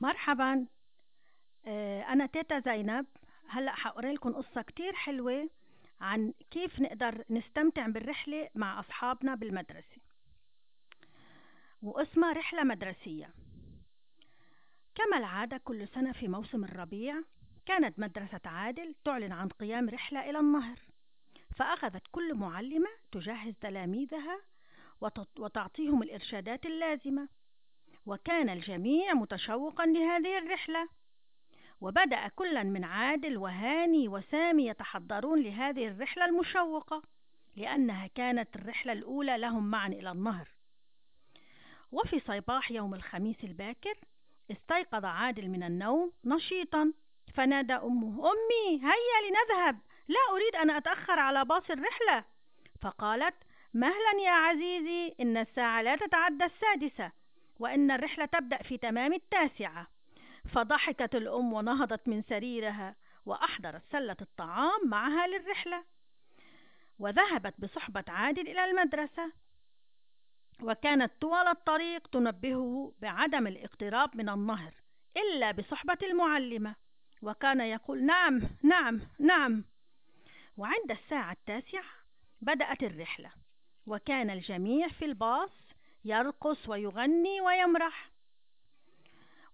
مرحبا. آه، أنا تيتا زينب. هلأ حقرأ لكم قصة كتير حلوة عن كيف نقدر نستمتع بالرحلة مع أصحابنا بالمدرسة. واسمها رحلة مدرسية. كما العادة كل سنة في موسم الربيع كانت مدرسة عادل تعلن عن قيام رحلة إلى النهر فأخذت كل معلمة تجهز تلاميذها وتعطيهم الإرشادات اللازمة. وكان الجميع متشوقا لهذه الرحلة. وبدأ كل من عادل وهاني وسامي يتحضرون لهذه الرحلة المشوقة لأنها كانت الرحلة الأولى لهم معا إلى النهر. وفي صباح يوم الخميس الباكر استيقظ عادل من النوم نشيطا. فنادى أمه أمي هيا لنذهب. لا أريد أن أتأخر على باص الرحلة. فقالت مهلا يا عزيزي إن الساعة لا تتعدى السادسة. وإن الرحلة تبدأ في تمام التاسعة. فضحكت الأم ونهضت من سريرها وأحضرت سلة الطعام معها للرحلة. وذهبت بصحبة عادل إلى المدرسة. وكانت طوال الطريق تنبهه بعدم الاقتراب من النهر إلا بصحبة المعلمة. وكان يقول نعم نعم نعم. وعند الساعة التاسعة بدأت الرحلة. وكان الجميع في الباص يرقص ويغني ويمرح.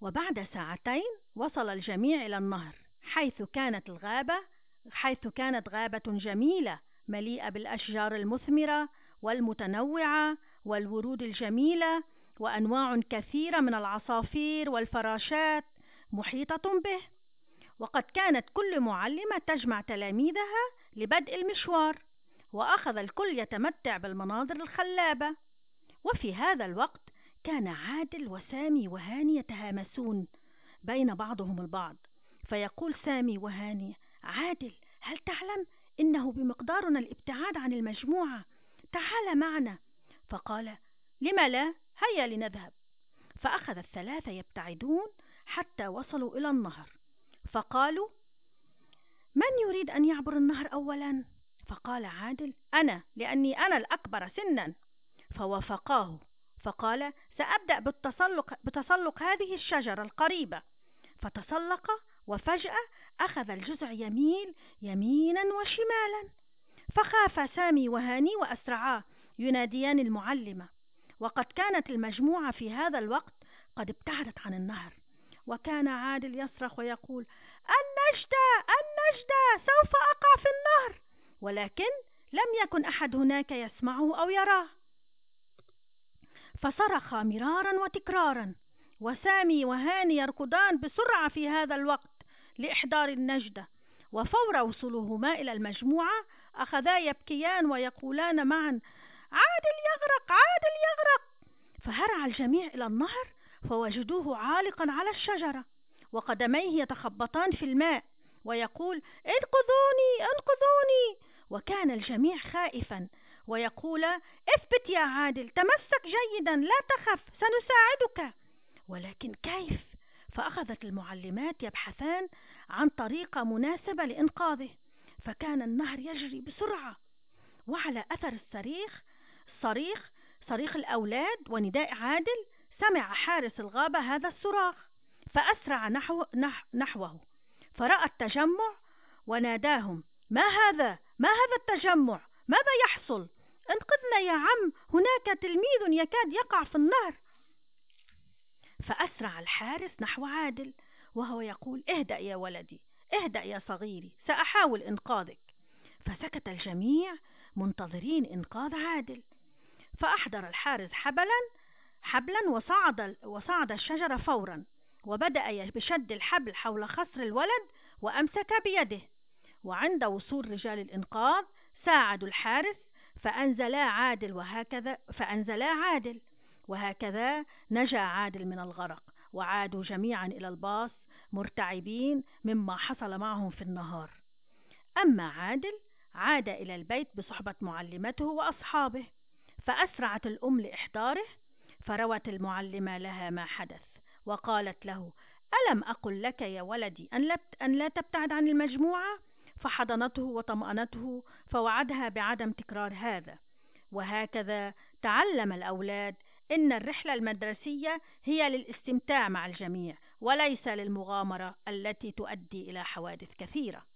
وبعد ساعتين وصل الجميع إلى النهر حيث كانت الغابة حيث كانت غابة جميلة مليئة بالأشجار المثمرة والمتنوعة والورود الجميلة وأنواع كثيرة من العصافير والفراشات محيطة به. وقد كانت كل معلمة تجمع تلاميذها لبدء المشوار وأخذ الكل يتمتع بالمناظر الخلابة. وفي هذا الوقت كان عادل وسامي وهاني يتهامسون بين بعضهم البعض. فيقول سامي وهاني عادل هل تعلم إنه بمقدارنا الابتعاد عن المجموعة؟ تعال معنا. فقال لم لا؟ هيا لنذهب. فأخذ الثلاثة يبتعدون حتى وصلوا إلى النهر. فقالوا من يريد أن يعبر النهر أولا؟ فقال عادل أنا لأني أنا الأكبر سنا. فوافقاه. فقال سأبدأ بالتسلق, بتسلق هذه الشجرة القريبة. فتسلق وفجأة أخذ الجزع يميل يمينا وشمالا. فخاف سامي وهاني وأسرعا يناديان المعلمة. وقد كانت المجموعة في هذا الوقت قد ابتعدت عن النهر. وكان عادل يصرخ ويقول النجدة النجدة سوف أقع في النهر. ولكن لم يكن أحد هناك يسمعه أو يراه. فصرخ مرارا وتكرارا. وسامي وهاني يركضان بسرعة في هذا الوقت لإحضار النجدة. وفور وصولهما إلى المجموعة أخذا يبكيان ويقولان معا عادل يغرق عادل يغرق. فهرع الجميع إلى النهر فوجدوه عالقا على الشجرة وقدميه يتخبطان في الماء ويقول انقذوني انقذوني. وكان الجميع خائفا ويقول اثبت يا عادل تمسك جيدا لا تخف سنساعدك. ولكن كيف؟ فأخذت المعلمات يبحثان عن طريقة مناسبة لإنقاذه فكان النهر يجري بسرعة. وعلى أثر الصريخ صريخ صريخ الأولاد ونداء عادل سمع حارس الغابة هذا الصراخ فأسرع نحو نح نحوه. فرأى التجمع وناداهم ما هذا؟ ما هذا التجمع؟ ماذا يحصل؟ انقذنا يا عم هناك تلميذ يكاد يقع في النهر فأسرع الحارس نحو عادل وهو يقول اهدأ يا ولدي اهدأ يا صغيري سأحاول إنقاذك. فسكت الجميع منتظرين إنقاذ عادل. فأحضر الحارس حبلا حبلا وصعد وصعد الشجرة فورا وبدأ بشد الحبل حول خصر الولد وأمسك بيده. وعند وصول رجال الإنقاذ ساعدوا الحارس فأنزلا عادل وهكذا فأنزلا عادل. وهكذا نجا عادل من الغرق وعادوا جميعا إلى الباص مرتعبين مما حصل معهم في النهار. أما عادل عاد إلى البيت بصحبة معلمته وأصحابه فأسرعت الأم لإحضاره فروت المعلمة لها ما حدث وقالت له ألم أقل لك يا ولدي أن لا تبتعد عن المجموعة؟ فحضنته وطمأنته فوعدها بعدم تكرار هذا. وهكذا تعلم الأولاد إن الرحلة المدرسية هي للاستمتاع مع الجميع وليس للمغامرة التي تؤدي إلى حوادث كثيرة.